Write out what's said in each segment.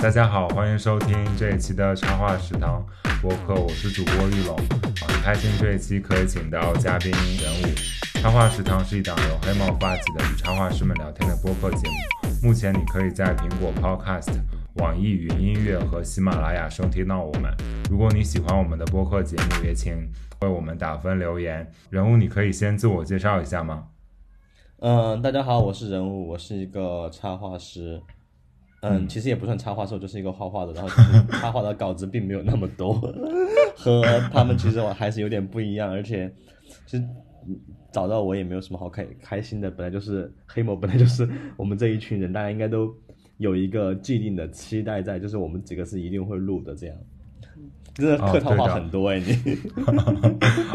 大家好，欢迎收听这一期的插画食堂播客，我是主播玉龙，很开心这一期可以请到嘉宾人物。插画食堂是一档由黑猫发起的与插画师们聊天的播客节目，目前你可以在苹果 Podcast、网易云音乐和喜马拉雅收听到我们。如果你喜欢我们的播客节目，也请为我们打分留言。人物，你可以先自我介绍一下吗？嗯，大家好，我是人物，我是一个插画师。嗯，其实也不算插画社，就是一个画画的。然后就是插画的稿子并没有那么多，和他们其实我还是有点不一样。而且，其实找到我也没有什么好开开心的。本来就是黑魔，本来就是我们这一群人，大家应该都有一个既定的期待在，就是我们几个是一定会录的这样。真的客套话很多哎，你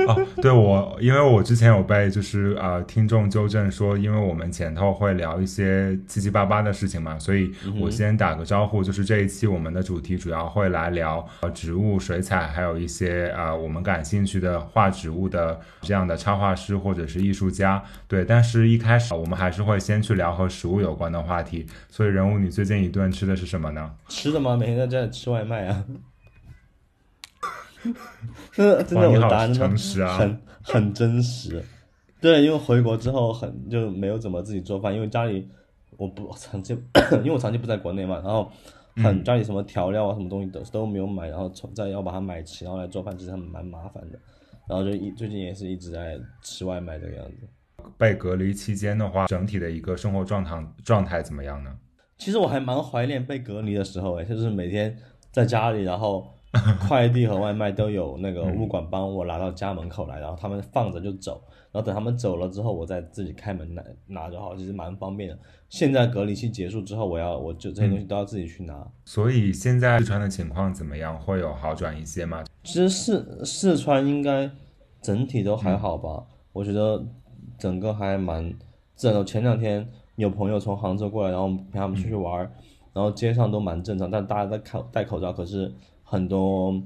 哦，对我，因为我之前有被就是呃听众纠正说，因为我们前头会聊一些七七八八的事情嘛，所以我先打个招呼，就是这一期我们的主题主要会来聊呃植物、水彩，还有一些呃我们感兴趣的画植物的这样的插画师或者是艺术家。对，但是一开始我们还是会先去聊和食物有关的话题。所以人物，你最近一顿吃的是什么呢？吃的吗？每天在这吃外卖啊。真的，真的，我答案诚实啊很很真实。对，因为回国之后很就没有怎么自己做饭，因为家里我不长期，因为我长期不在国内嘛，然后很家里什么调料啊，什么东西都都没有买，然后再要把它买齐，然后来做饭，其实还蛮麻烦的。然后就一最近也是一直在吃外卖这个样子。被隔离期间的话，整体的一个生活状态状态怎么样呢？其实我还蛮怀念被隔离的时候，哎，就是每天在家里，然后。快递和外卖都有那个物管帮我拿到家门口来，然后他们放着就走，然后等他们走了之后，我再自己开门拿拿就好，其实蛮方便的。现在隔离期结束之后，我要我就这些东西都要自己去拿。所以现在四川的情况怎么样？会有好转一些吗？其实四四川应该整体都还好吧，我觉得整个还蛮自然的。前两天有朋友从杭州过来，然后陪他们出去玩，然后街上都蛮正常，但大家在口戴口罩，可是。很多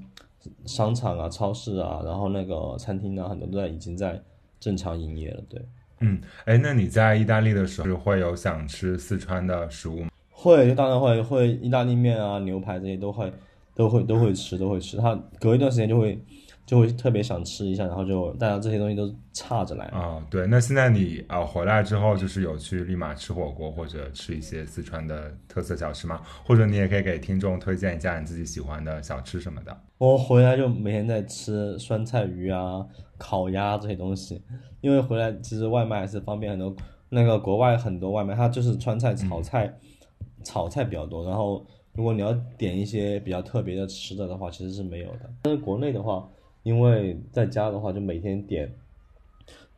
商场啊、超市啊，然后那个餐厅啊，很多都在已经在正常营业了。对，嗯，哎，那你在意大利的时候会有想吃四川的食物吗？会，当然会，会意大利面啊、牛排这些都会，都会，都会吃，都会吃。它隔一段时间就会。就会特别想吃一下，然后就大家这些东西都差着来啊。对，那现在你啊回来之后，就是有去立马吃火锅或者吃一些四川的特色小吃吗？或者你也可以给听众推荐一下你自己喜欢的小吃什么的。我回来就每天在吃酸菜鱼啊、烤鸭这些东西，因为回来其实外卖还是方便很多。那个国外很多外卖，它就是川菜、炒菜、炒菜比较多。然后如果你要点一些比较特别的吃的的话，其实是没有的。但是国内的话。因为在家的话，就每天点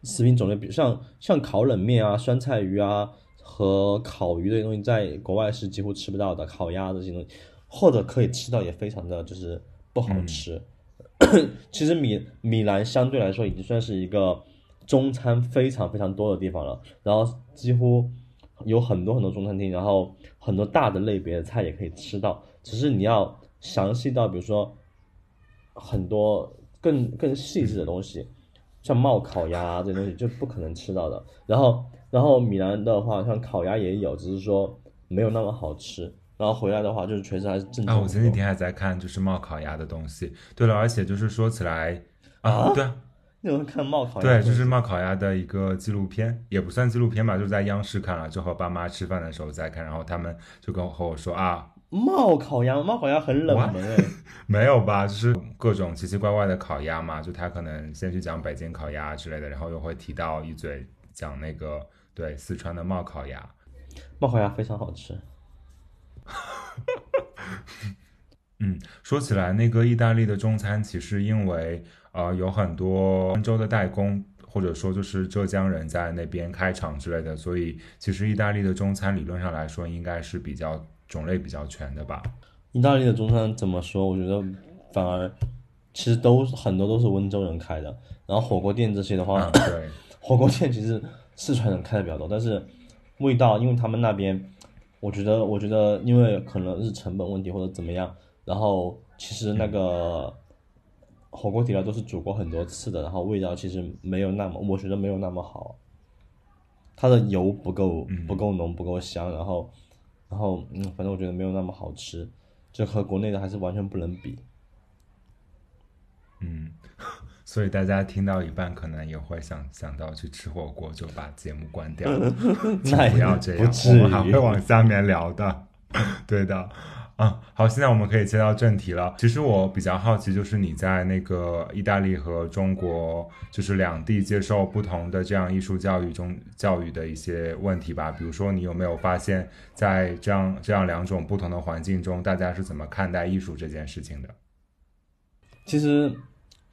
食品种类，比如像像烤冷面啊、酸菜鱼啊和烤鱼这些东西，在国外是几乎吃不到的。烤鸭这些东西，或者可以吃到，也非常的就是不好吃。其实米米兰相对来说已经算是一个中餐非常非常多的地方了，然后几乎有很多很多中餐厅，然后很多大的类别的菜也可以吃到。只是你要详细到，比如说很多。更更细致的东西，像冒烤鸭这些东西就不可能吃到的。然后，然后米兰的话，像烤鸭也有，只是说没有那么好吃。然后回来的话，就是确实还是正宗。啊，我前几天还在看就是冒烤鸭的东西。对了，而且就是说起来啊，对啊，你有看冒烤鸭？对，就是冒烤鸭的一个纪录片，也不算纪录片吧，就是在央视看了，就和爸妈吃饭的时候在看，然后他们就跟我和我说啊。冒烤鸭，冒烤鸭很冷门哎，没有吧？就是各种奇奇怪怪的烤鸭嘛，就他可能先去讲北京烤鸭之类的，然后又会提到一嘴讲那个对四川的冒烤鸭，冒烤鸭非常好吃。嗯，说起来，那个意大利的中餐其实因为呃有很多温州的代工，或者说就是浙江人在那边开厂之类的，所以其实意大利的中餐理论上来说应该是比较。种类比较全的吧。意大利的中餐怎么说？我觉得反而其实都很多都是温州人开的。然后火锅店这些的话，对，火锅店其实四川人开的比较多，但是味道，因为他们那边，我觉得，我觉得因为可能是成本问题或者怎么样，然后其实那个火锅底料都是煮过很多次的，然后味道其实没有那么，我觉得没有那么好。它的油不够不够浓不够香，然后。然后，嗯，反正我觉得没有那么好吃。就和国内的还是完全不能比。嗯，所以大家听到一半，可能也会想想到去吃火锅，就把节目关掉那 不要这样，我们还会往下面聊的。对的。啊，好，现在我们可以切到正题了。其实我比较好奇，就是你在那个意大利和中国，就是两地接受不同的这样艺术教育中教育的一些问题吧。比如说，你有没有发现，在这样这样两种不同的环境中，大家是怎么看待艺术这件事情的？其实，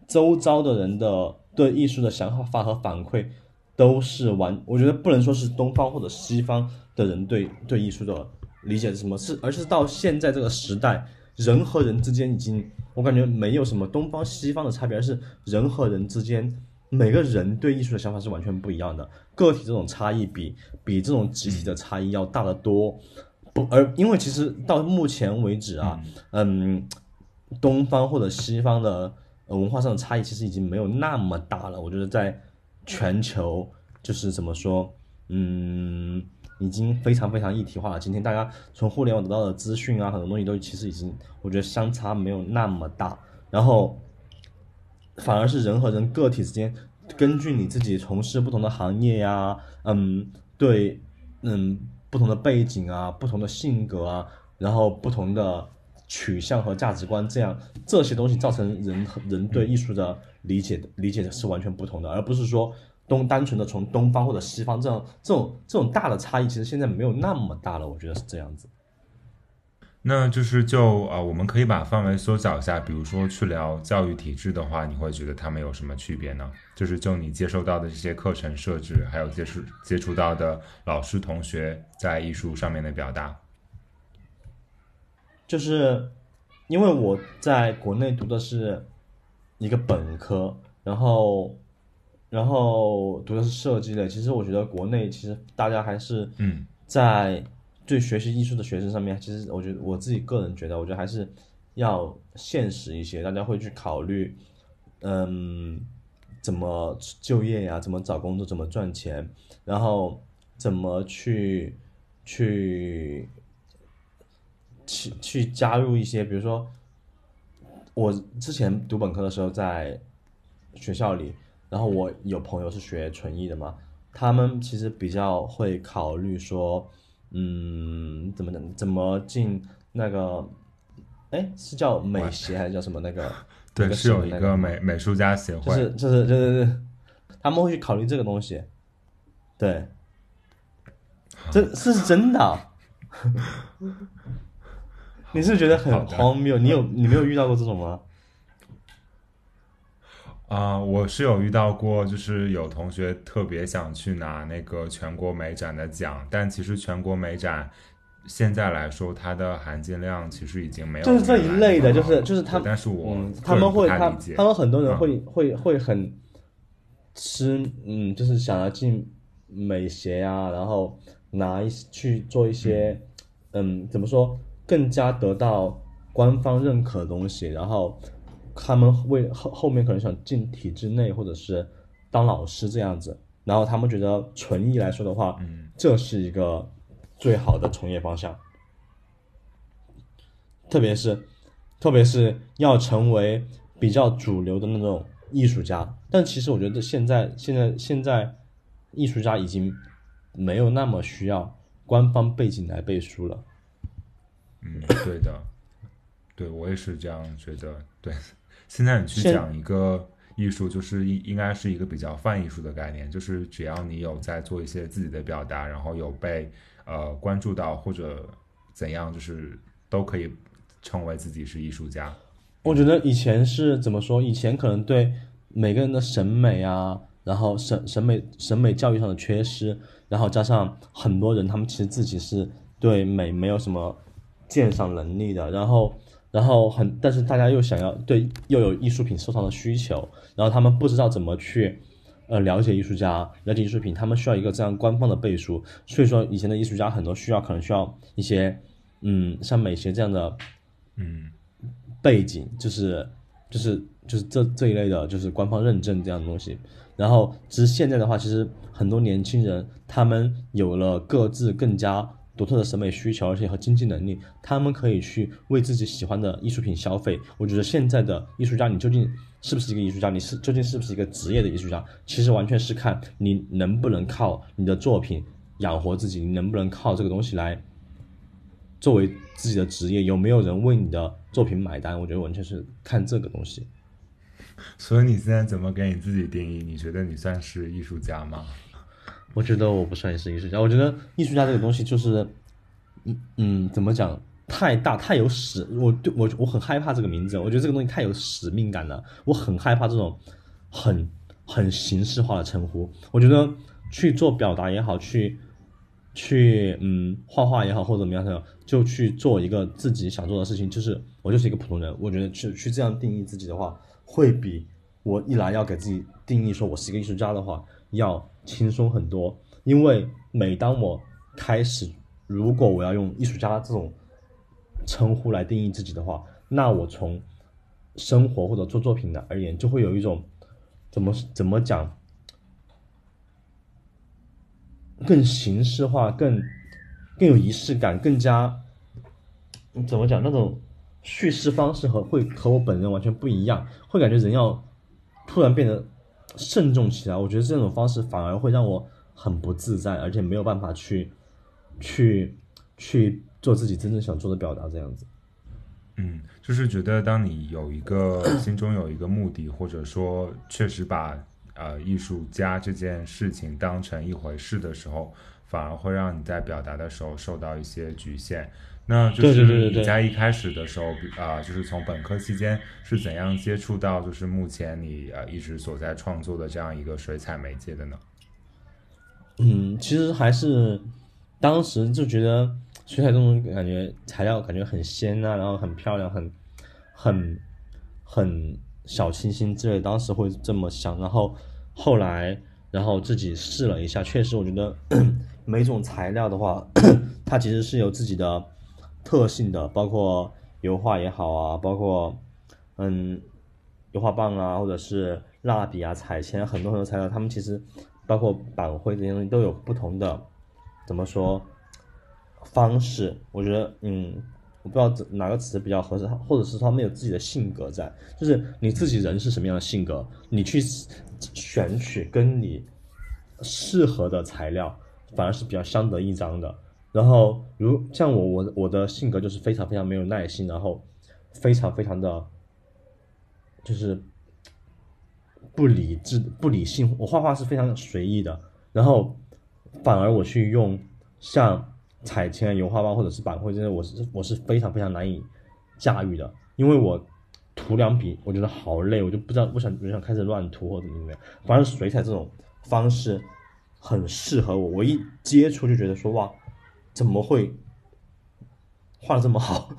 周遭的人的对艺术的想法和反馈，都是完，我觉得不能说是东方或者西方的人对对艺术的。理解是什么？是，而是到现在这个时代，人和人之间已经，我感觉没有什么东方西方的差别，而是人和人之间，每个人对艺术的想法是完全不一样的。个体这种差异比比这种集体的差异要大得多。不，而因为其实到目前为止啊，嗯，东方或者西方的文化上的差异其实已经没有那么大了。我觉得在全球，就是怎么说，嗯。已经非常非常一体化了。今天大家从互联网得到的资讯啊，很多东西都其实已经，我觉得相差没有那么大。然后，反而是人和人个体之间，根据你自己从事不同的行业呀，嗯，对，嗯，不同的背景啊，不同的性格啊，然后不同的取向和价值观，这样这些东西造成人人对艺术的理解理解的是完全不同的，而不是说。东单纯的从东方或者西方这样这种这种大的差异，其实现在没有那么大了，我觉得是这样子。那就是就啊，我们可以把范围缩小一下，比如说去聊教育体制的话，你会觉得他们有什么区别呢？就是就你接受到的这些课程设置，还有接触接触到的老师同学在艺术上面的表达，就是因为我在国内读的是一个本科，然后。然后读的是设计类，其实我觉得国内其实大家还是嗯，在对学习艺术的学生上面，其实我觉得我自己个人觉得，我觉得还是要现实一些，大家会去考虑，嗯，怎么就业呀，怎么找工作，怎么赚钱，然后怎么去去去去加入一些，比如说我之前读本科的时候在学校里。然后我有朋友是学纯艺的嘛，他们其实比较会考虑说，嗯，怎么怎怎么进那个，哎，是叫美协还是叫什么那个？对，是有一个美美术家协会。就是就是就是，他们会去考虑这个东西，对，这是真的。你是觉得很荒谬？你有你没有遇到过这种吗？啊，我是有遇到过，就是有同学特别想去拿那个全国美展的奖，但其实全国美展现在来说，它的含金量其实已经没有。就是这一类的，就是就是他，但是我他们会他他们很多人会会会很吃，嗯，就是想要进美协啊，然后拿一去做一些，嗯，怎么说，更加得到官方认可的东西，然后。他们为后后面可能想进体制内，或者是当老师这样子，然后他们觉得纯艺来说的话，嗯，这是一个最好的从业方向，特别是特别是要成为比较主流的那种艺术家。但其实我觉得现在现在现在艺术家已经没有那么需要官方背景来背书了。嗯，对的，对我也是这样觉得，对。现在你去讲一个艺术，就是应应该是一个比较泛艺术的概念，就是只要你有在做一些自己的表达，然后有被呃关注到或者怎样，就是都可以称为自己是艺术家。我觉得以前是怎么说？以前可能对每个人的审美啊，然后审审美审美教育上的缺失，然后加上很多人他们其实自己是对美没有什么鉴赏能力的，然后。然后很，但是大家又想要对又有艺术品收藏的需求，然后他们不知道怎么去，呃，了解艺术家，了解艺术品，他们需要一个这样官方的背书。所以说，以前的艺术家很多需要，可能需要一些，嗯，像美协这样的，嗯，背景，就是就是就是这这一类的，就是官方认证这样的东西。然后，其实现在的话，其实很多年轻人他们有了各自更加独特的审美需求，而且和经济能力，他们可以去为自己喜欢的艺术品消费。我觉得现在的艺术家，你究竟是不是一个艺术家？你是究竟是不是一个职业的艺术家？其实完全是看你能不能靠你的作品养活自己，你能不能靠这个东西来作为自己的职业，有没有人为你的作品买单？我觉得完全是看这个东西。所以你现在怎么给你自己定义？你觉得你算是艺术家吗？我觉得我不算是艺术家，我觉得艺术家这个东西就是，嗯嗯，怎么讲，太大太有使，我对我我很害怕这个名字，我觉得这个东西太有使命感了，我很害怕这种很很形式化的称呼。我觉得去做表达也好，去去嗯画画也好，或者怎么样，就去做一个自己想做的事情，就是我就是一个普通人。我觉得去去这样定义自己的话，会比我一来要给自己定义说我是一个艺术家的话要。轻松很多，因为每当我开始，如果我要用艺术家这种称呼来定义自己的话，那我从生活或者做作品的而言，就会有一种怎么怎么讲，更形式化、更更有仪式感、更加怎么讲那种叙事方式和会和我本人完全不一样，会感觉人要突然变得。慎重起来，我觉得这种方式反而会让我很不自在，而且没有办法去，去，去做自己真正想做的表达。这样子，嗯，就是觉得当你有一个心中有一个目的，或者说确实把呃艺术家这件事情当成一回事的时候，反而会让你在表达的时候受到一些局限。那就是你在一开始的时候，啊，就是从本科期间是怎样接触到就是目前你呃一直所在创作的这样一个水彩媒介的呢？嗯，其实还是当时就觉得水彩这种感觉材料感觉很鲜啊，然后很漂亮，很很很小清新之类，当时会这么想。然后后来，然后自己试了一下，确实我觉得 每种材料的话，它其实是有自己的。特性的，包括油画也好啊，包括嗯油画棒啊，或者是蜡笔啊、彩铅，很多很多材料，它们其实包括板绘这些东西都有不同的怎么说方式。我觉得嗯，我不知道哪个词比较合适，或者是他们有自己的性格在，就是你自己人是什么样的性格，你去选取跟你适合的材料，反而是比较相得益彰的。然后，如像我，我我的性格就是非常非常没有耐心，然后非常非常的，就是不理智、不理性。我画画是非常随意的，然后反而我去用像彩铅、油画棒或者是板绘这些，我是我是非常非常难以驾驭的，因为我涂两笔，我觉得好累，我就不知道不想不想开始乱涂或者怎么样。反正水彩这种方式很适合我，我一接触就觉得说哇。怎么会画的这么好？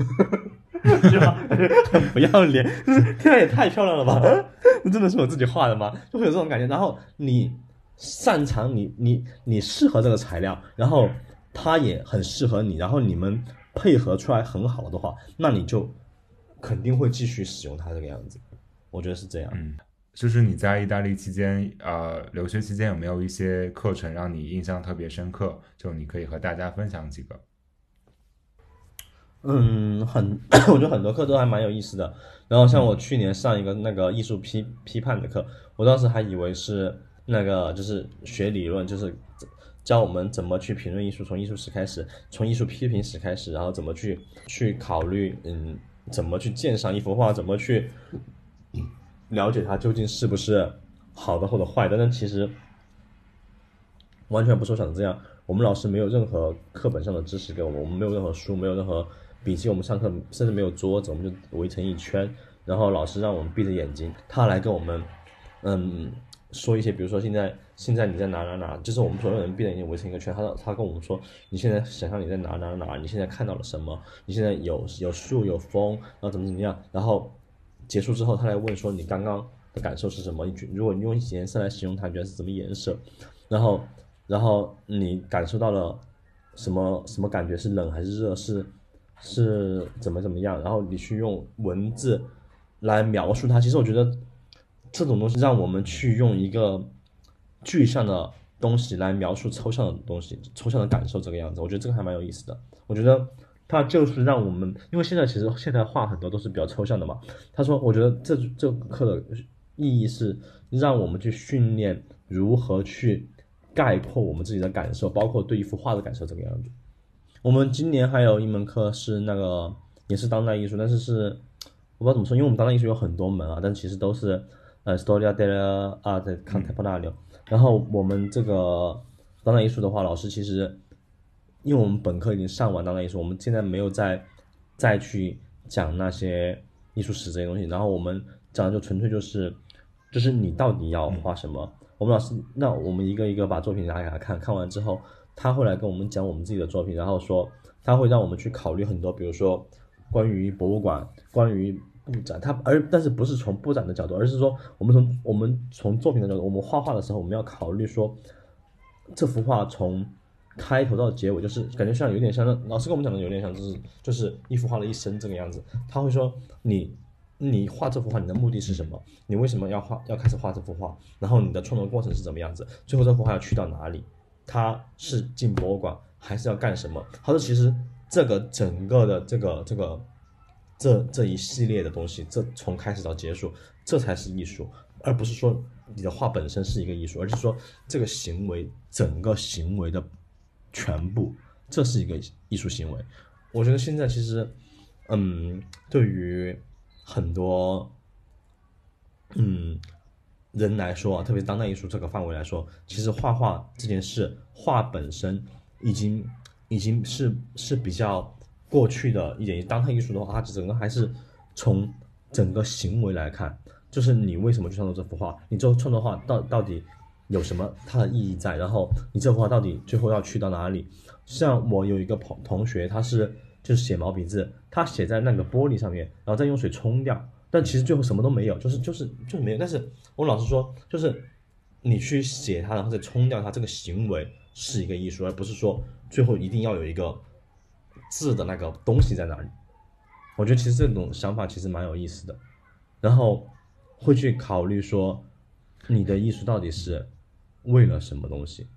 是吧？很 不要脸，天在也太漂亮了吧？那 真的是我自己画的吗？就会有这种感觉。然后你擅长，你你你适合这个材料，然后它也很适合你，然后你们配合出来很好的话，那你就肯定会继续使用它这个样子。我觉得是这样。嗯。就是你在意大利期间，呃，留学期间有没有一些课程让你印象特别深刻？就你可以和大家分享几个。嗯，很，我觉得很多课都还蛮有意思的。然后像我去年上一个那个艺术批批判的课，我当时还以为是那个就是学理论，就是教我们怎么去评论艺术，从艺术史开始，从艺术批评史开始，然后怎么去去考虑，嗯，怎么去鉴赏一幅画，怎么去。了解它究竟是不是好的或者坏的，但其实完全不是我想的这样。我们老师没有任何课本上的知识给我们，我们没有任何书，没有任何笔记。我们上课甚至没有桌子，我们就围成一圈，然后老师让我们闭着眼睛，他来跟我们嗯说一些，比如说现在现在你在哪哪哪，就是我们所有人闭着眼睛围成一个圈，他他跟我们说你现在想象你在哪哪哪，你现在看到了什么？你现在有有树有风，然后怎么怎么样，然后。结束之后，他来问说：“你刚刚的感受是什么？你觉如果你用颜色来形容它，你觉得是什么颜色？然后，然后你感受到了什么什么感觉？是冷还是热？是是怎么怎么样？然后你去用文字来描述它。其实我觉得这种东西让我们去用一个具象的东西来描述抽象的东西、抽象的感受这个样子，我觉得这个还蛮有意思的。我觉得他就是让我们，因为现在其实现在画很多都是比较抽象的嘛。他说，我觉得这这课的意义是让我们去训练如何去概括我们自己的感受，包括对一幅画的感受这个样子。我们今年还有一门课是那个也是当代艺术，但是是我不知道怎么说，因为我们当代艺术有很多门啊，但其实都是呃 storia della arte contemporanea。然后我们这个当代艺术的话，老师其实因为我们本科已经上完当代艺术，我们现在没有再再去讲那些艺术史这些东西。然后我们讲的就纯粹就是就是你到底要画什么。我们老师那我们一个一个把作品拿给他看看完之后，他会来跟我们讲我们自己的作品，然后说他会让我们去考虑很多，比如说关于博物馆，关于。布展，它而但是不是从布展的角度，而是说我们从我们从作品的角度，我们画画的时候，我们要考虑说，这幅画从开头到结尾，就是感觉像有点像老师跟我们讲的，有点像就是就是一幅画的一生这个样子。他会说你你画这幅画，你的目的是什么？你为什么要画要开始画这幅画？然后你的创作过程是怎么样子？最后这幅画要去到哪里？它是进博物馆还是要干什么？他说其实这个整个的这个这个。这这一系列的东西，这从开始到结束，这才是艺术，而不是说你的画本身是一个艺术，而是说这个行为整个行为的全部，这是一个艺术行为。我觉得现在其实，嗯，对于很多嗯人来说，特别当代艺术这个范围来说，其实画画这件事，画本身已经已经是是比较。过去的一点，当代艺术的话，它整个还是从整个行为来看，就是你为什么去创作这幅画，你这创作画到到底有什么它的意义在，然后你这幅画到底最后要去到哪里？像我有一个朋同学，他是就是写毛笔字，他写在那个玻璃上面，然后再用水冲掉，但其实最后什么都没有，就是就是就没有。但是我老师说，就是你去写它，然后再冲掉它，这个行为是一个艺术，而不是说最后一定要有一个。字的那个东西在哪里？我觉得其实这种想法其实蛮有意思的，然后会去考虑说，你的艺术到底是为了什么东西？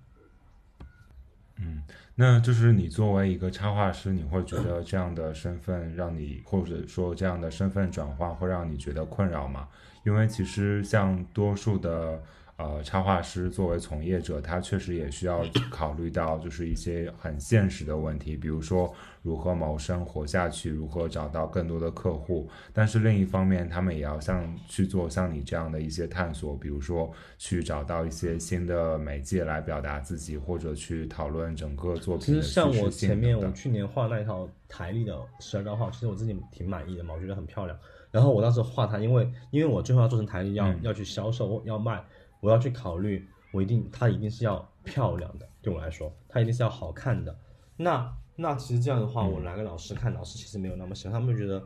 嗯，那就是你作为一个插画师，你会觉得这样的身份让你，或者说这样的身份转化会让你觉得困扰吗？因为其实像多数的。呃，插画师作为从业者，他确实也需要考虑到就是一些很现实的问题，比如说如何谋生活下去，如何找到更多的客户。但是另一方面，他们也要像去做像你这样的一些探索，比如说去找到一些新的媒介来表达自己，或者去讨论整个作品。其实像我前面我去年画那一套台历的十二张画，其实我自己挺满意的嘛，我觉得很漂亮。然后我当时画它，因为因为我最后要做成台历，要要去销售，要卖。我要去考虑，我一定，它一定是要漂亮的，对我来说，它一定是要好看的。那那其实这样的话，我来个老师看，老师其实没有那么喜欢，他们觉得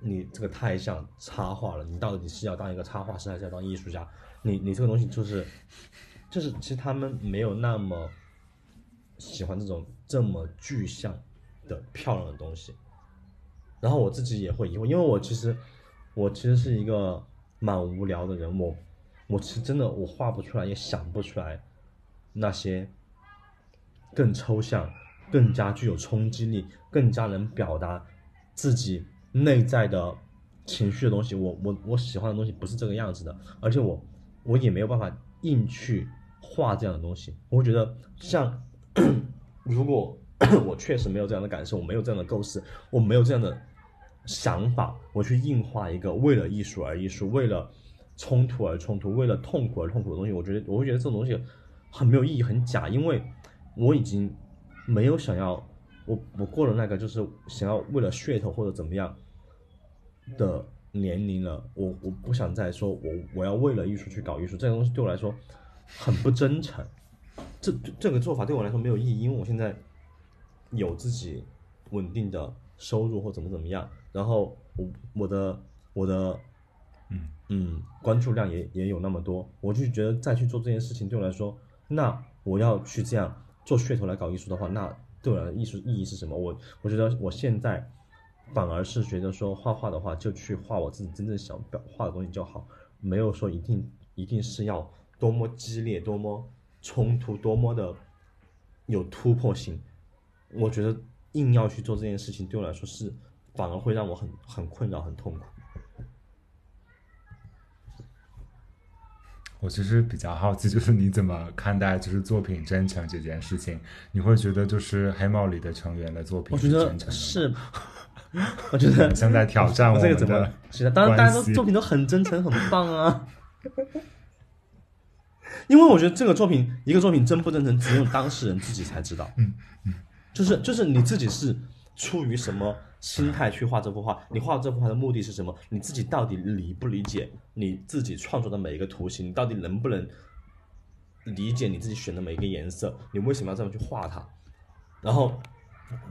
你这个太像插画了，你到底是要当一个插画师，还是要当艺术家？你你这个东西就是，就是其实他们没有那么喜欢这种这么具象的漂亮的东西。然后我自己也会疑惑，因为我其实我其实是一个蛮无聊的人，我。我是真的，我画不出来，也想不出来那些更抽象、更加具有冲击力、更加能表达自己内在的情绪的东西。我我我喜欢的东西不是这个样子的，而且我我也没有办法硬去画这样的东西。我会觉得，像 如果我确实没有这样的感受，我没有这样的构思，我没有这样的想法，我去硬画一个为了艺术而艺术，为了。冲突而冲突，为了痛苦而痛苦的东西，我觉得我会觉得这种东西很没有意义，很假，因为我已经没有想要我我过了那个就是想要为了噱头或者怎么样的年龄了，我我不想再说我我要为了艺术去搞艺术，这个东西对我来说很不真诚，这这个做法对我来说没有意义，因为我现在有自己稳定的收入或怎么怎么样，然后我我的我的。嗯嗯，关注量也也有那么多，我就觉得再去做这件事情对我来说，那我要去这样做噱头来搞艺术的话，那对我来说艺术意义是什么？我我觉得我现在反而是觉得说画画的话，就去画我自己真正想表画的东西就好，没有说一定一定是要多么激烈、多么冲突，多么的有突破性。我觉得硬要去做这件事情，对我来说是反而会让我很很困扰、很痛苦。我其实比较好奇，就是你怎么看待就是作品真诚这件事情？你会觉得就是黑帽里的成员的作品是我觉得真诚的吗？是，我觉得像在挑战 我们这个怎么的？是的，当然大家都作品都很真诚，很棒啊。因为我觉得这个作品，一个作品真不真诚，只有当事人自己才知道。嗯嗯，就是就是你自己是出于什么心态去画这幅画？你画这幅画的目的是什么？你自己到底理不理解你自己创作的每一个图形？你到底能不能理解你自己选的每一个颜色？你为什么要这样去画它？然后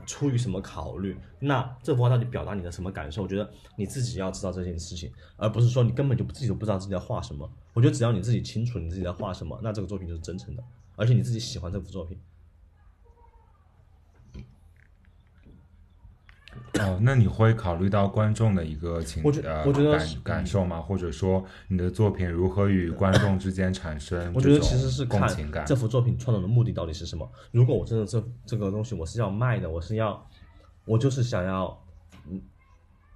出于什么考虑？那这幅画到底表达你的什么感受？我觉得你自己要知道这件事情，而不是说你根本就自己都不知道自己在画什么。我觉得只要你自己清楚你自己在画什么，那这个作品就是真诚的，而且你自己喜欢这幅作品。哦，那你会考虑到观众的一个情我觉呃我觉得感感受吗？或者说你的作品如何与观众之间产生我觉得其实是看共情感这？幅作品创作的目的到底是什么。如果我真的这这个东西我是要卖的，我是要，我就是想要，嗯，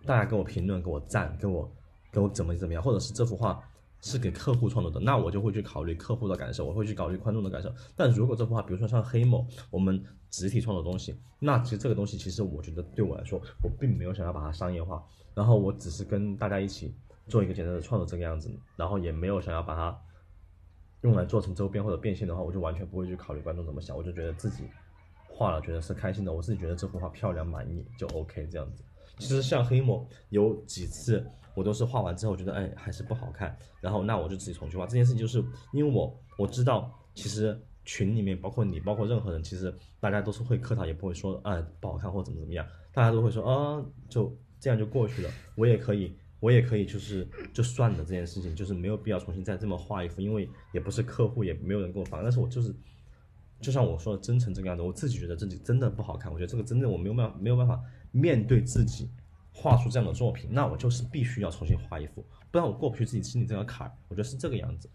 大家给我评论，给我赞，给我给我怎么怎么样，或者是这幅画是给客户创作的，那我就会去考虑客户的感受，我会去考虑观众的感受。但如果这幅画，比如说像黑某，我们集体创作的东西，那其实这个东西其实我觉得对我来说，我并没有想要把它商业化，然后我只是跟大家一起做一个简单的创作这个样子，然后也没有想要把它用来做成周边或者变现的话，我就完全不会去考虑观众怎么想，我就觉得自己画了觉得是开心的，我自己觉得这幅画漂亮满意就 OK 这样子。其实像黑某有几次我都是画完之后觉得哎还是不好看，然后那我就自己重新画。这件事情就是因为我我知道其实群里面包括你包括任何人，其实大家都是会客套，也不会说哎不好看或怎么怎么样，大家都会说啊就这样就过去了，我也可以。我也可以，就是就算了这件事情，就是没有必要重新再这么画一幅，因为也不是客户，也没有人给我发，但是我就是，就像我说的真诚这个样子，我自己觉得自己真的不好看，我觉得这个真的我没有办法没有办法面对自己画出这样的作品，那我就是必须要重新画一幅，不然我过不去自己心里这个坎儿，我觉得是这个样子。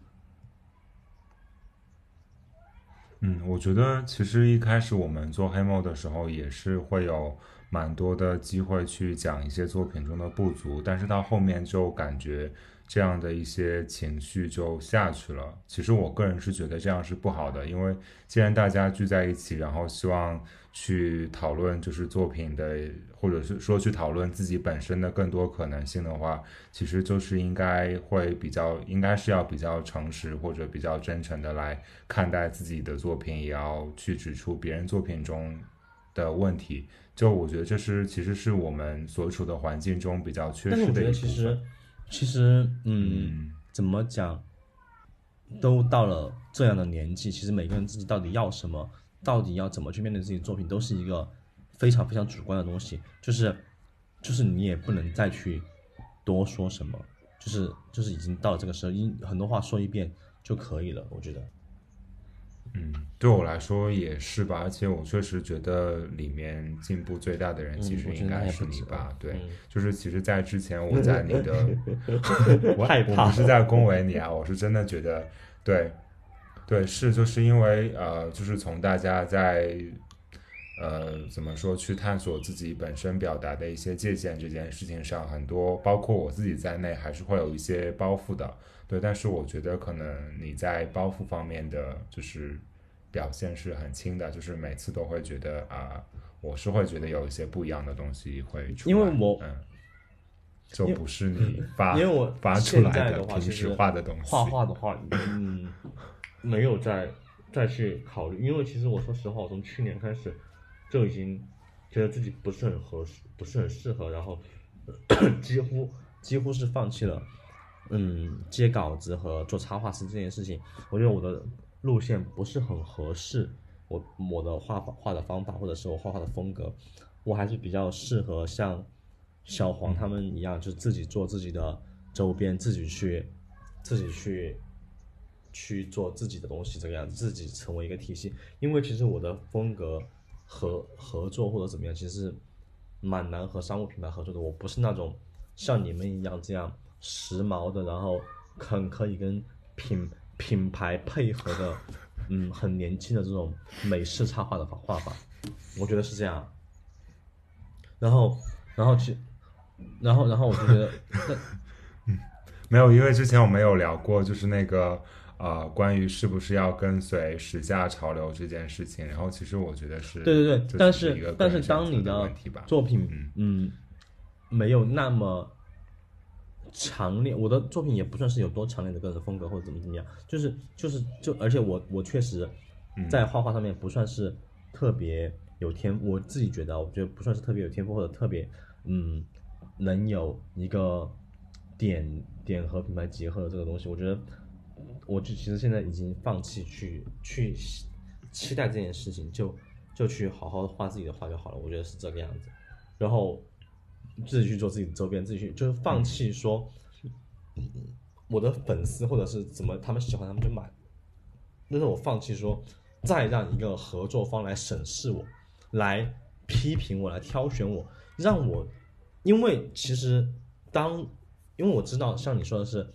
嗯，我觉得其实一开始我们做黑幕的时候，也是会有蛮多的机会去讲一些作品中的不足，但是到后面就感觉这样的一些情绪就下去了。其实我个人是觉得这样是不好的，因为既然大家聚在一起，然后希望去讨论就是作品的，或者是说去讨论自己本身的更多可能性的话，其实就是应该会比较，应该是要比较诚实或者比较真诚的来看待自己的作品，也要去指出别人作品中的问题。就我觉得这是其实是我们所处的环境中比较缺但是我觉失的一部得其实分。其实嗯怎么讲，都到了这样的年纪，其实每个人自己到底要什么，到底要怎么去面对自己作品，都是一个非常非常主观的东西。就是就是你也不能再去多说什么，就是就是已经到了这个时候，一很多话说一遍就可以了。我觉得，嗯，对我来说也是吧，而且我确实觉得里面进步最大的人其实应该是你吧？对，嗯就是其实，在之前我在你的，我害怕我不是在恭维你啊，我是真的觉得，对，对，是就是因为呃，就是从大家在呃怎么说去探索自己本身表达的一些界限这件事情上，很多包括我自己在内，还是会有一些包袱的。对，但是我觉得可能你在包袱方面的就是表现是很轻的，就是每次都会觉得啊、我是会觉得有一些不一样的东西会出来，因为我嗯，就不是你发因为我发出来的平时画的东西，画画的话，嗯，没有再再去考虑，因为其实我说实话，我从去年开始就已经觉得自己不是很合适，不是很适合，然后 几乎几乎是放弃了，嗯，接稿子和做插画师这件事情。我觉得我的路线不是很合适，我我的画画的方法或者是我画画的风格，我还是比较适合像小黄他们一样，就自己做自己的周边，自己去自己去去做自己的东西，这个样子，自己成为一个体系。因为其实我的风格合合作或者怎么样，其实蛮难和商务品牌合作的。我不是那种像你们一样这样时髦的，然后很可以跟品品牌配合的 嗯很年轻的这种美式插画的画法，我觉得是这样。然后，然后去，然后，然后我就觉得，嗯没有，因为之前我们有聊过，就是那个呃，关于是不是要跟随时下潮流这件事情。然后，其实我觉得是，对对对，但是但是当你的作品嗯嗯没有那么强烈，我的作品也不算是有多强烈的个人风格或者怎么怎么样，就是就是就而且我我确实嗯在画画上面不算是特别有天，我自己觉得啊我觉得不算是特别有天赋或者特别嗯能有一个点点和品牌结合的这个东西，我觉得我就其实现在已经放弃去去期待这件事情，就就去好好的画自己的画就好了，我觉得是这个样子。然后自己去做自己的周边，自己去就是放弃说我的粉丝或者是怎么他们喜欢他们就买，但是我放弃说再让一个合作方来审视我，来批评我，来挑选我，让我，因为其实当因为我知道像你说的是，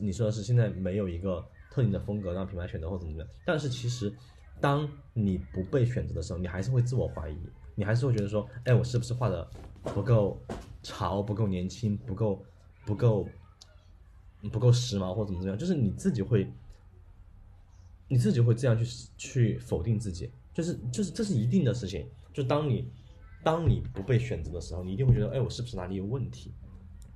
你说的是现在没有一个特定的风格让品牌选择或怎么样，但是其实当你不被选择的时候，你还是会自我怀疑，你还是会觉得说，哎，我是不是画的不够潮、不够年轻、不够不够不够时髦或怎么怎么样，就是你自己会你自己会这样去去否定自己，就是就是这是一定的事情。就当你当你不被选择的时候，你一定会觉得，哎，我是不是哪里有问题？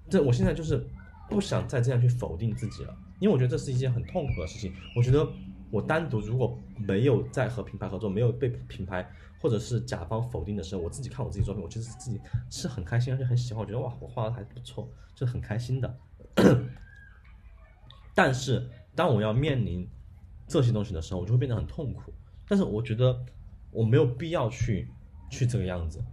这我现在就是不想再这样去否定自己了，因为我觉得这是一件很痛苦的事情。我觉得我单独如果没有在和品牌合作，没有被品牌或者是甲方否定的时候，我自己看我自己作品，我其实自己是很开心，而且很喜欢，我觉得哇，我画的还不错，是很开心的。但是当我要面临这些东西的时候，我就会变得很痛苦。但是我觉得我没有必要去去这个样子。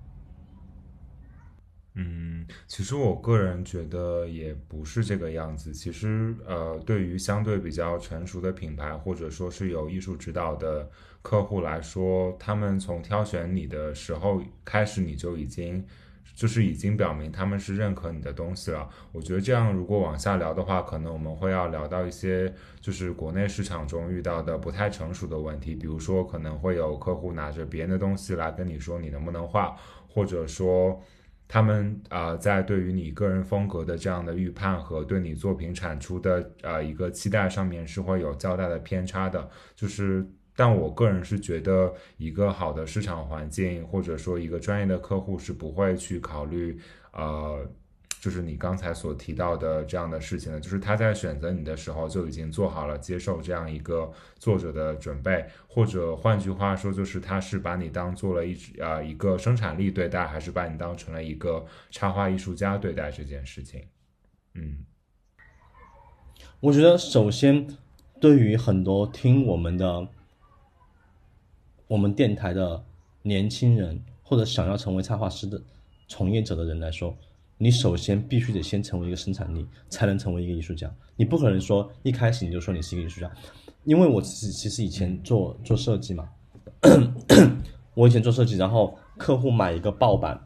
嗯，其实我个人觉得也不是这个样子。其实，呃，对于相对比较成熟的品牌，或者说是有艺术指导的客户来说，他们从挑选你的时候开始，你就已经就是已经表明他们是认可你的东西了。我觉得这样如果往下聊的话，可能我们会要聊到一些就是国内市场中遇到的不太成熟的问题，比如说可能会有客户拿着别人的东西来跟你说你能不能画，或者说。他们啊、在对于你个人风格的这样的预判和对你作品产出的啊一个期待上面是会有较大的偏差的。就是，但我个人是觉得，一个好的市场环境或者说一个专业的客户是不会去考虑呃。就是你刚才所提到的这样的事情呢，就是他在选择你的时候就已经做好了接受这样一个作者的准备，或者换句话说，就是他是把你当做了一呃一个生产力对待，还是把你当成了一个插画艺术家对待这件事情？嗯我觉得首先，对于很多听我们的我们电台的年轻人，或者想要成为插画师的从业者的人来说，你首先必须得先成为一个生产力，才能成为一个艺术家。你不可能说一开始你就说你是一个艺术家，因为我其实其实以前做做设计嘛，我以前做设计，然后客户买一个报版，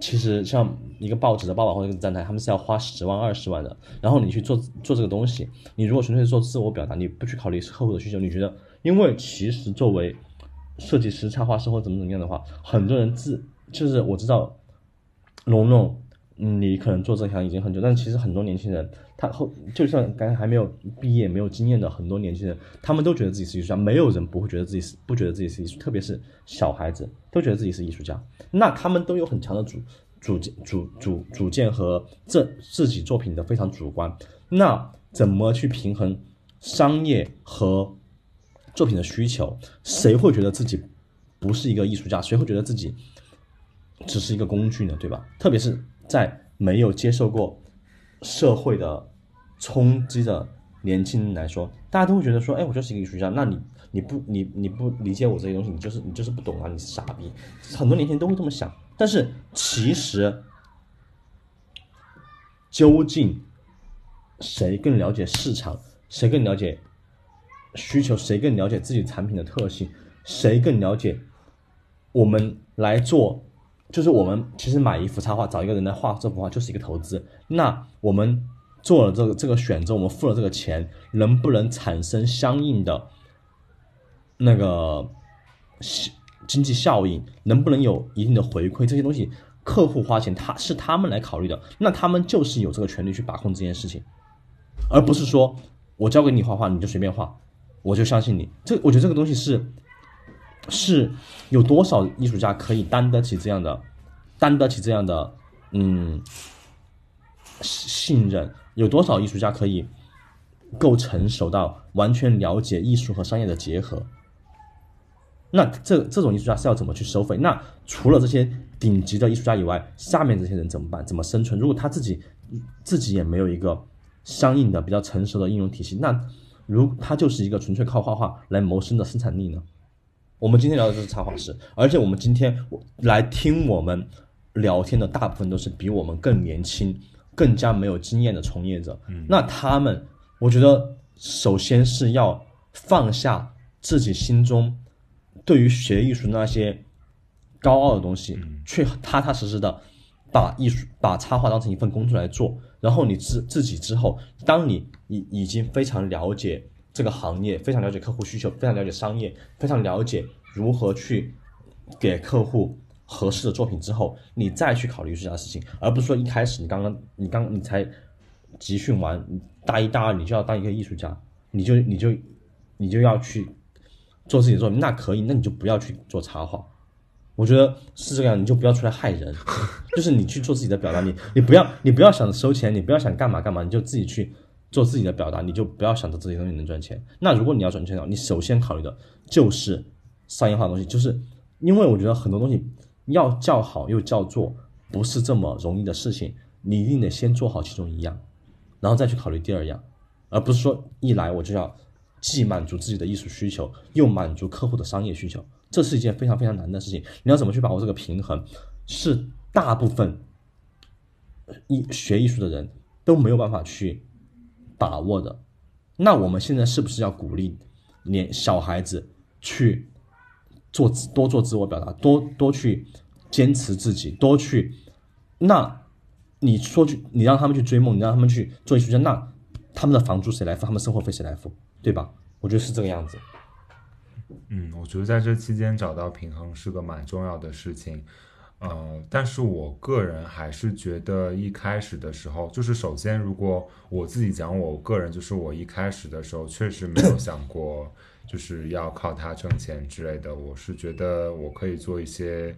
其实像一个报纸的报版或者一个站台，他们是要花十万二十万的。然后你去做做这个东西，你如果纯粹做自我表达，你不去考虑客户的需求，你觉得，因为其实作为设计师、插画师或怎么怎么样的话，很多人自就是我知道，龙龙，你可能做这行已经很久，但其实很多年轻人，他后就算刚才还没有毕业、没有经验的很多年轻人，他们都觉得自己是艺术家，没有人不会觉得自己是不觉得自己是艺术，特别是小孩子都觉得自己是艺术家，那他们都有很强的主主见主主主见和这自己作品的非常主观，那怎么去平衡商业和作品的需求？谁会觉得自己不是一个艺术家？谁会觉得自己只是一个工具呢？对吧？特别是在没有接受过社会的冲击的年轻人来说，大家都会觉得说，哎，我就是一个艺术家，那你你不你你不理解我这些东西，你就是你就是不懂啊，你是傻逼。很多年轻人都会这么想，但是其实究竟谁更了解市场？谁更了解需求？谁更了解自己产品的特性？谁更了解我们来做？就是我们其实买一幅插画，找一个人来画这幅画，就是一个投资。那我们做了这个这个选择，我们付了这个钱，能不能产生相应的那个效经济效应，能不能有一定的回馈，这些东西客户花钱，他是他们来考虑的，那他们就是有这个权利去把控这件事情，而不是说我交给你画画你就随便画，我就相信你。这我觉得这个东西是是有多少艺术家可以担得起这样的担得起这样的嗯信任？有多少艺术家可以够成熟到完全了解艺术和商业的结合？那这这种艺术家是要怎么去收费？那除了这些顶级的艺术家以外，下面这些人怎么办？怎么生存？如果他自己自己也没有一个相应的比较成熟的应用体系，那如他就是一个纯粹靠画画来谋生的生产力呢？我们今天聊的就是插画师，而且我们今天来听我们聊天的大部分都是比我们更年轻、更加没有经验的从业者。那他们，我觉得首先是要放下自己心中。对于学艺术那些高傲的东西，去踏踏实实的把艺术、把插画当成一份工作来做。然后你自自己之后，当你已已经非常了解这个行业，非常了解客户需求，非常了解商业，非常了解如何去给客户合适的作品之后，你再去考虑其他事情，而不是说一开始你刚刚你刚你才集训完大一、大二，你就要当一个艺术家，你就你就你就要去。做自己的作品那可以，那你就不要去做插画。我觉得是这个样，你就不要出来害人。就是你去做自己的表达，你你不要你不要想着收钱，你不要想干嘛干嘛，你就自己去做自己的表达，你就不要想着这些东西能赚钱。那如果你要赚钱的话，你首先考虑的就是商业化的东西，就是因为我觉得很多东西要叫好又叫做不是这么容易的事情，你一定得先做好其中一样，然后再去考虑第二样，而不是说一来我就要。既满足自己的艺术需求，又满足客户的商业需求，这是一件非常非常难的事情。你要怎么去把握这个平衡，是大部分艺学艺术的人都没有办法去把握的。那我们现在是不是要鼓励年小孩子去做多做自我表达，多多去坚持自己，多去？那你说去，你让他们去追梦，你让他们去做艺术家，那他们的房租谁来付？他们生活费谁来付？对吧？我觉得是这个样子。嗯，我觉得在这期间找到平衡是个蛮重要的事情。呃，但是我个人还是觉得一开始的时候，就是首先，如果我自己讲，我个人就是我一开始的时候确实没有想过就是要靠它挣钱之类的。我是觉得我可以做一些，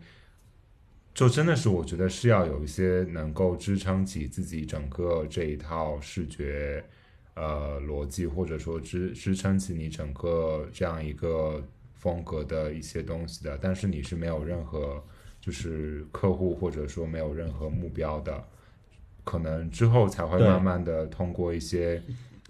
就真的是我觉得是要有一些能够支撑起自己整个这一套视觉。呃，逻辑或者说支支撑起你整个这样一个风格的一些东西的，但是你是没有任何就是客户或者说没有任何目标的，可能之后才会慢慢的通过一些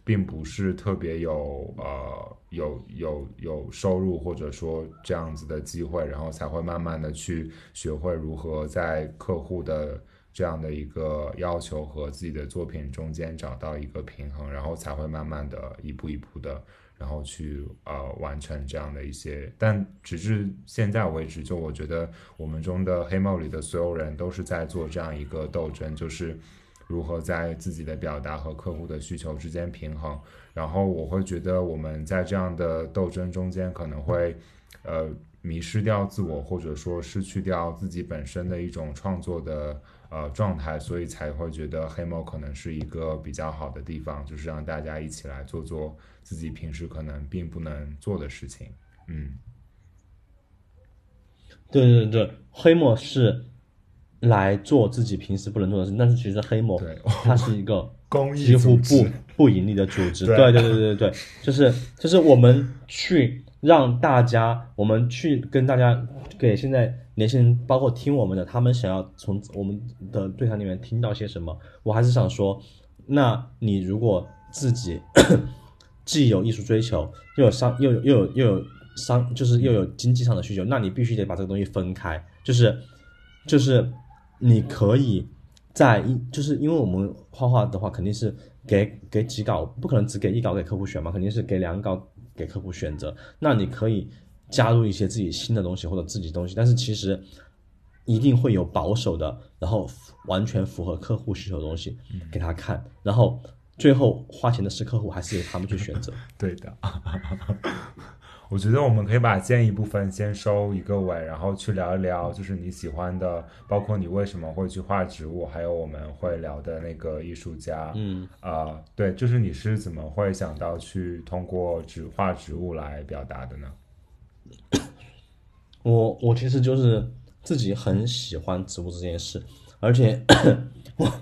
并不是特别有呃有有有收入或者说这样子的机会，然后才会慢慢的去学会如何在客户的。这样的一个要求和自己的作品中间找到一个平衡，然后才会慢慢的一步一步的，然后去呃完成这样的一些。但直至现在为止，就我觉得我们中的黑帽里的所有人都是在做这样一个斗争，就是如何在自己的表达和客户的需求之间平衡。然后我会觉得我们在这样的斗争中间可能会呃迷失掉自我，或者说失去掉自己本身的一种创作的。呃，状态，所以才会觉得黑猫可能是一个比较好的地方，就是让大家一起来做做自己平时可能并不能做的事情。嗯，对对对，黑墨是来做自己平时不能做的事，但是其实黑墨它是一个 公益几乎不不盈利的组织。对对对对对对，就是就是我们去让大家，我们去跟大家给现在。年轻人，包括听我们的，他们想要从我们的对谈里面听到些什么？我还是想说，那你如果自己 既有艺术追求，又有商，又有又有又有商，就是又有经济上的需求，那你必须得把这个东西分开。就是就是你可以在一，就是因为我们画画的话，肯定是给给几稿，不可能只给一稿给客户选嘛，肯定是给两稿给客户选择。那你可以。加入一些自己新的东西或者自己东西，但是其实一定会有保守的，然后完全符合客户需求的东西给他看，然后最后花钱的是客户，还是由他们去选择？对的，我觉得我们可以把建议部分先收一个尾，然后去聊一聊，就是你喜欢的，包括你为什么会去画植物，还有我们会聊的那个艺术家。嗯，啊、对，就是你是怎么会想到去通过植画植物来表达的呢？我我其实就是自己很喜欢植物这件事，而且 我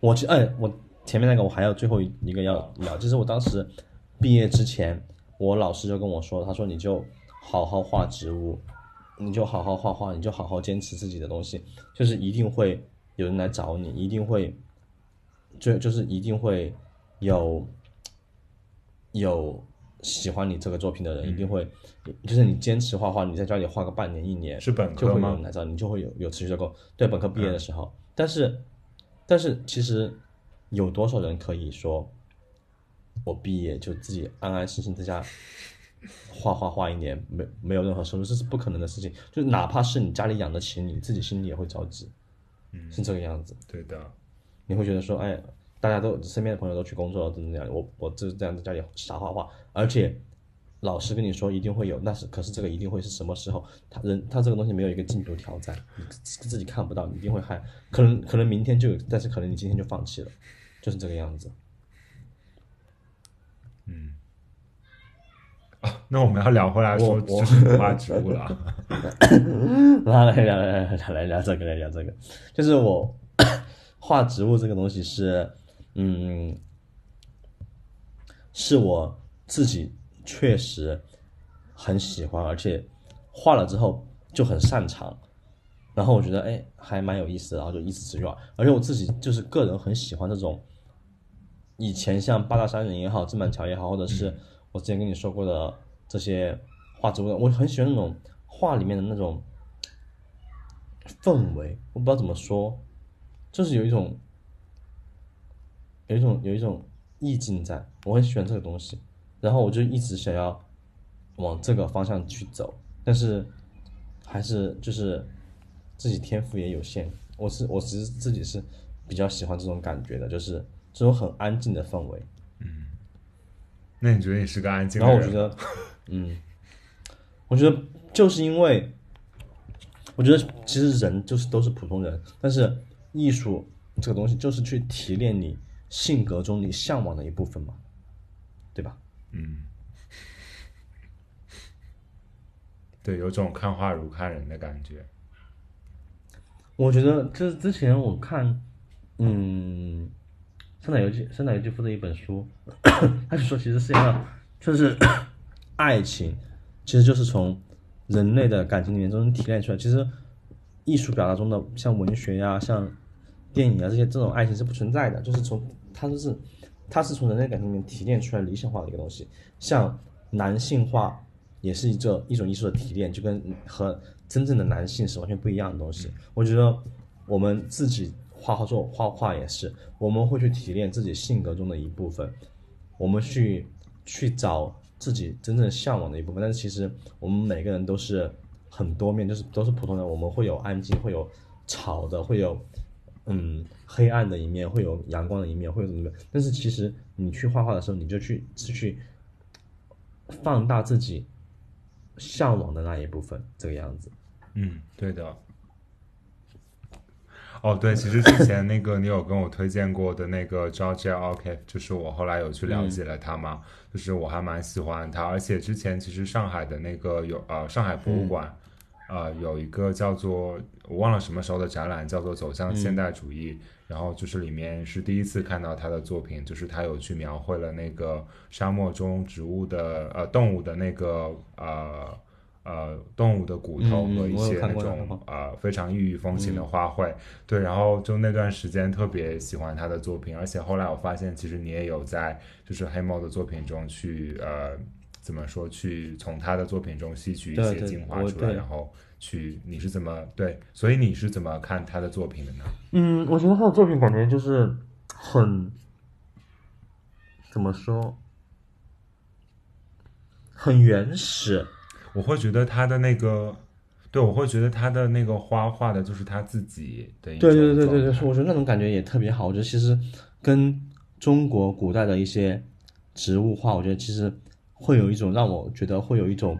我其哎我前面那个我还有最后一个要聊，就是我当时毕业之前，我老师就跟我说，他说你就好好画植物，你就好好画画，你就好好坚持自己的东西，就是一定会有人来找你，一定会就就是一定会有有喜欢你这个作品的人，一定会就是你坚持画画，你在家里画个半年一年，是本就科吗？会有人来找你，就会有有持续的够。对，本科毕业的时候，但是但是其实有多少人可以说，我毕业就自己安安心心在家画画画一年，没没有任何收入，这是不可能的事情。就哪怕是你家里养得起你，自己心里也会着急，嗯是这个样子。对的，你会觉得说，哎，大家都身边的朋友都去工作了，怎么怎么样，我我就是这样在家里傻画画，而且老师跟你说一定会有，那是可是这个一定会是什么时候？他人他这个东西没有一个进度条在，你自自己看不到，你一定会害，可能可能明天就有，但是可能你今天就放弃了，就是这个样子嗯。那我们要聊回来说，就是你画植物了。来来聊来来来聊这个来聊这个，就是我 画植物这个东西是，嗯，是我自己确实很喜欢，而且画了之后就很擅长，然后我觉得哎还蛮有意思的，然后就一直持续画，而且我自己就是个人很喜欢这种，以前像八大山人也好，郑板桥也好，或者是我之前跟你说过的这些画植物的，我很喜欢那种画里面的那种氛围，我不知道怎么说，就是有一种有一种有一种意境在，我很喜欢这个东西，然后我就一直想要往这个方向去走，但是还是就是自己天赋也有限，我是我其实自己是比较喜欢这种感觉的，就是这种很安静的氛围。嗯那你觉得你是个安静的人？然后我觉得，嗯，我觉得就是因为，我觉得其实人就是都是普通人，但是艺术这个东西就是去提炼你性格中你向往的一部分嘛，对吧？嗯，对，有种看花如看人的感觉。我觉得就是之前我看，嗯，生乃游记生乃游记夫的一本书，他就说其实世界上就是 爱情，其实就是从人类的感情里面中提炼出来。其实艺术表达中的像文学呀、像电影啊这些这种爱情是不存在的，就是从它就是它是从人类感情里面提炼出来理想化的一个东西。像男性化也是一个一种艺术的提炼，就跟和真正的男性是完全不一样的东西。我觉得我们自己画画作画画也是，我们会去提炼自己性格中的一部分，我们去去找自己真正向往的一部分。但是其实我们每个人都是很多面，就是都是普通人，我们会有安静，会有吵的，会有嗯黑暗的一面，会有阳光的一面，会有怎么样？但是其实你去画画的时候，你就去去放大自己向往的那一部分，这个样子。嗯，对的。哦，对，其实之前那个你有跟我推荐过的那个 Georgia O'Keeffe，就是我后来有去了解了他嘛，就是我还蛮喜欢他，而且之前其实上海的那个有呃上海博物馆，呃有一个叫做我忘了什么时候的展览，叫做走向现代主义，然后就是里面是第一次看到他的作品，就是他有去描绘了那个沙漠中植物的呃动物的那个呃。呃，动物的骨头和一些那种呃非常异域风情的花卉，对，然后就那段时间特别喜欢他的作品，而且后来我发现，其实你也有在就是黑猫的作品中去呃怎么说，去从他的作品中吸取一些精华出来，然后去你是怎么对，所以你是怎么看他的作品的呢？嗯，我觉得他的作品感觉就是很怎么说，很原始。我会觉得他的那个，对我会觉得他的那个花画的就是他自己的一种对对对对对，我觉得那种感觉也特别好。我觉得其实跟中国古代的一些植物画，我觉得其实会有一种让我觉得会有一种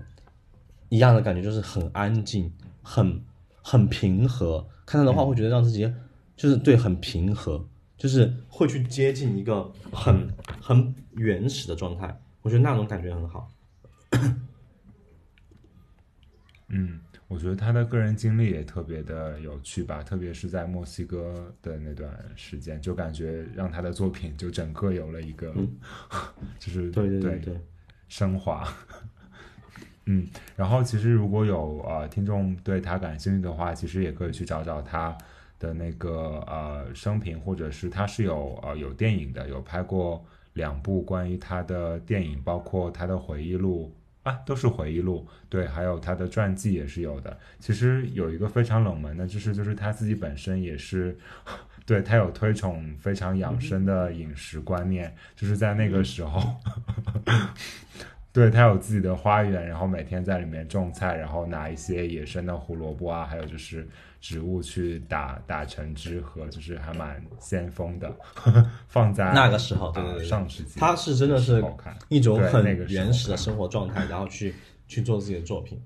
一样的感觉，就是很安静，很很平和。看他的话，会觉得让自己就是对很平和，就是会去接近一个很很原始的状态。我觉得那种感觉很好。嗯，我觉得他的个人经历也特别的有趣吧，特别是在墨西哥的那段时间，就感觉让他的作品就整个有了一个，就是对对对对，升华。嗯，然后其实如果有呃听众对他感兴趣的话，其实也可以去找找他的那个呃生平，或者是他是有呃有电影的，有拍过两部关于他的电影，包括他的回忆录啊，都是回忆录，对，还有他的传记也是有的。其实有一个非常冷门的，就是就是他自己本身也是，对他有推崇非常养生的饮食观念，就是在那个时候。对他有自己的花园，然后每天在里面种菜，然后拿一些野生的胡萝卜啊，还有就是植物去打打成汁喝，就是还蛮先锋的。放在那个时候，对啊对对，上世纪，他是真的是一种很原始的生活状态，然后去去做自己的作品。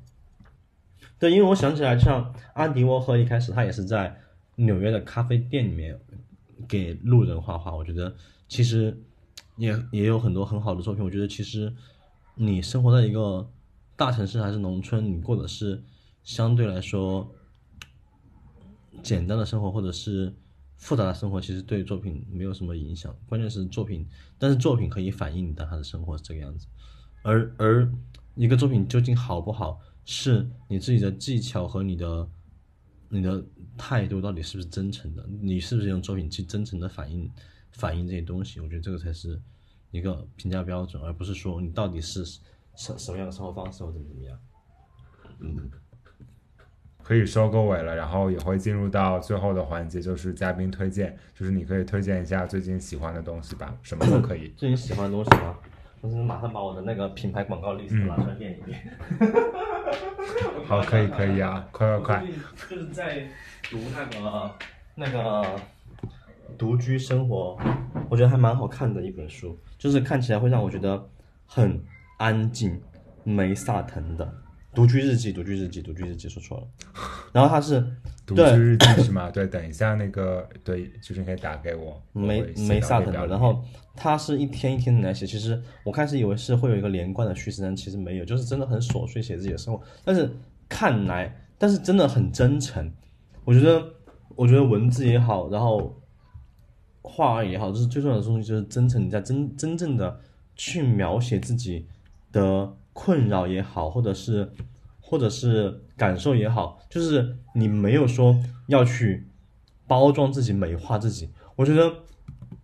对，因为我想起来，像安迪沃赫一开始他也是在纽约的咖啡店里面给路人画画，我觉得其实也也有很多很好的作品。我觉得其实你生活在一个大城市还是农村，你过的是相对来说简单的生活，或者是复杂的生活，其实对作品没有什么影响。关键是作品，但是作品可以反映你的他的生活是这个样子。而而一个作品究竟好不好，是你自己的技巧和你的你的态度到底是不是真诚的，你是不是用作品去真诚的反映反映这些东西？我觉得这个才是一个评价标准，而不是说你到底是什什么样的生活方式或者怎么怎么样。嗯可以收个尾了，然后也会进入到最后的环节，就是嘉宾推荐，就是你可以推荐一下最近喜欢的东西吧，什么都可以。最近喜欢的东西吗？我是马上把我的那个品牌广告 list 拿出来念一遍。好，可以可以啊，快快快！就是在读那个那个独居生活，我觉得还蛮好看的一本书，就是看起来会让我觉得很安静、没萨腾的。独居日记，独居日记，独居日记，说错了。然后它是独对居日记是吗？对，等一下那个对，就是你可以打给我，我没没萨腾的，然后它是一天一天的来写。其实我开始以为是会有一个连贯的叙事，但其实没有，就是真的很琐碎写自己的生活。但是看来，但是真的很真诚。我觉得，我觉得文字也好，然后画也好，就是最重要的东西就是真诚。你在真真正的去描写自己的困扰也好，或者是或者是感受也好，就是你没有说要去包装自己、美化自己。我觉得，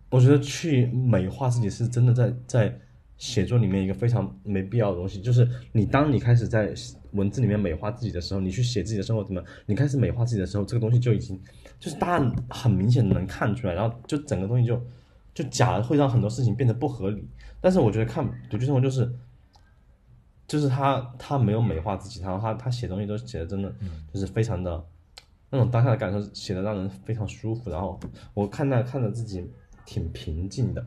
我觉得去美化自己是真的在在写作里面一个非常没必要的东西。就是你当你开始在文字里面美化自己的时候，你去写自己的生活怎么，你开始美化自己的时候，这个东西就已经就是大家很明显的能看出来，然后就整个东西就就假的会让很多事情变得不合理。但是我觉得看独居生活就是。就是他，他没有美化自己，然后他他写东西都写的真的就是非常的，那种当下的感受写的让人非常舒服。然后我看那看着自己挺平静的。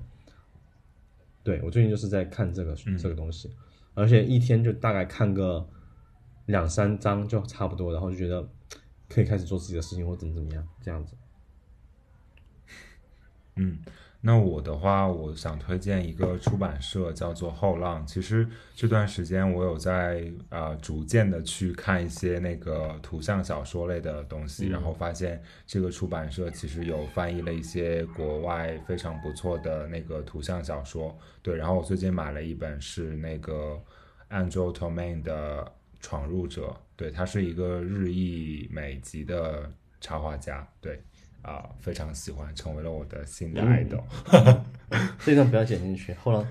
对我最近就是在看这个、这个东西，而且一天就大概看个两三章就差不多，然后就觉得可以开始做自己的事情或怎么怎么样这样子。嗯，那我的话，我想推荐一个出版社，叫做后浪。其实这段时间我有在呃逐渐的去看一些那个图像小说类的东西，然后发现这个出版社其实有翻译了一些国外非常不错的那个图像小说。对，然后我最近买了一本是那个 Angel Tomain 的《闯入者》，对，他是一个日裔美籍的插画家，对。啊、非常喜欢，成为了我的新的爱豆。这段不要剪进去，后浪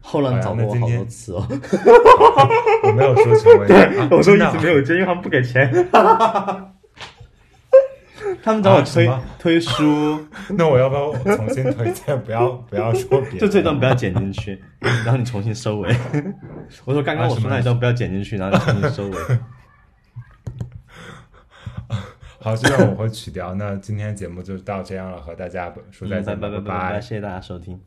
后浪找过我好多次哦，我没有说成为，啊、我说一直没有接，因为他们不给钱。他们找我推、啊推书，那我要不要重新推荐？不要不要说别的，就这段不要剪进去，然后你重新收尾。我说刚刚我说那一段不要剪进去，然后你重新收尾。好，这段我会取掉。那今天节目就到这样了，和大家说再见，拜拜拜拜，谢谢大家收听。